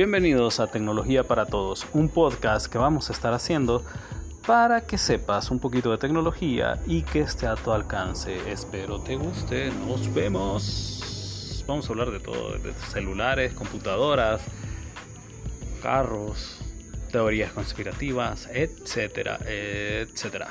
Bienvenidos a Tecnología para Todos, un podcast que vamos a estar haciendo para que sepas un poquito de tecnología y que esté a tu alcance. Espero te guste. Nos vemos. Vamos a hablar de todo, de celulares, computadoras, carros, teorías conspirativas, etcétera, etcétera.